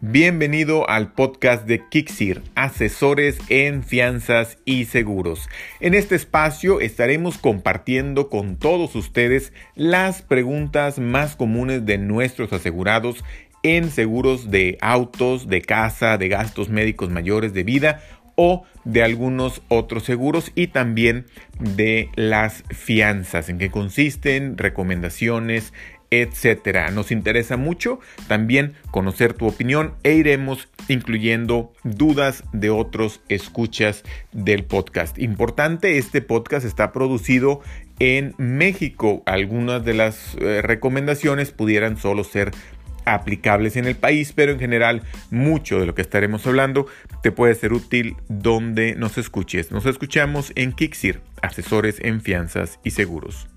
Bienvenido al podcast de Kixir, asesores en fianzas y seguros. En este espacio estaremos compartiendo con todos ustedes las preguntas más comunes de nuestros asegurados en seguros de autos, de casa, de gastos médicos mayores, de vida o de algunos otros seguros y también de las fianzas, en qué consisten, recomendaciones, etcétera. Nos interesa mucho también conocer tu opinión e iremos incluyendo dudas de otros escuchas del podcast. Importante, este podcast está producido en México. Algunas de las eh, recomendaciones pudieran solo ser aplicables en el país, pero en general mucho de lo que estaremos hablando te puede ser útil donde nos escuches. Nos escuchamos en Kixir, asesores en fianzas y seguros.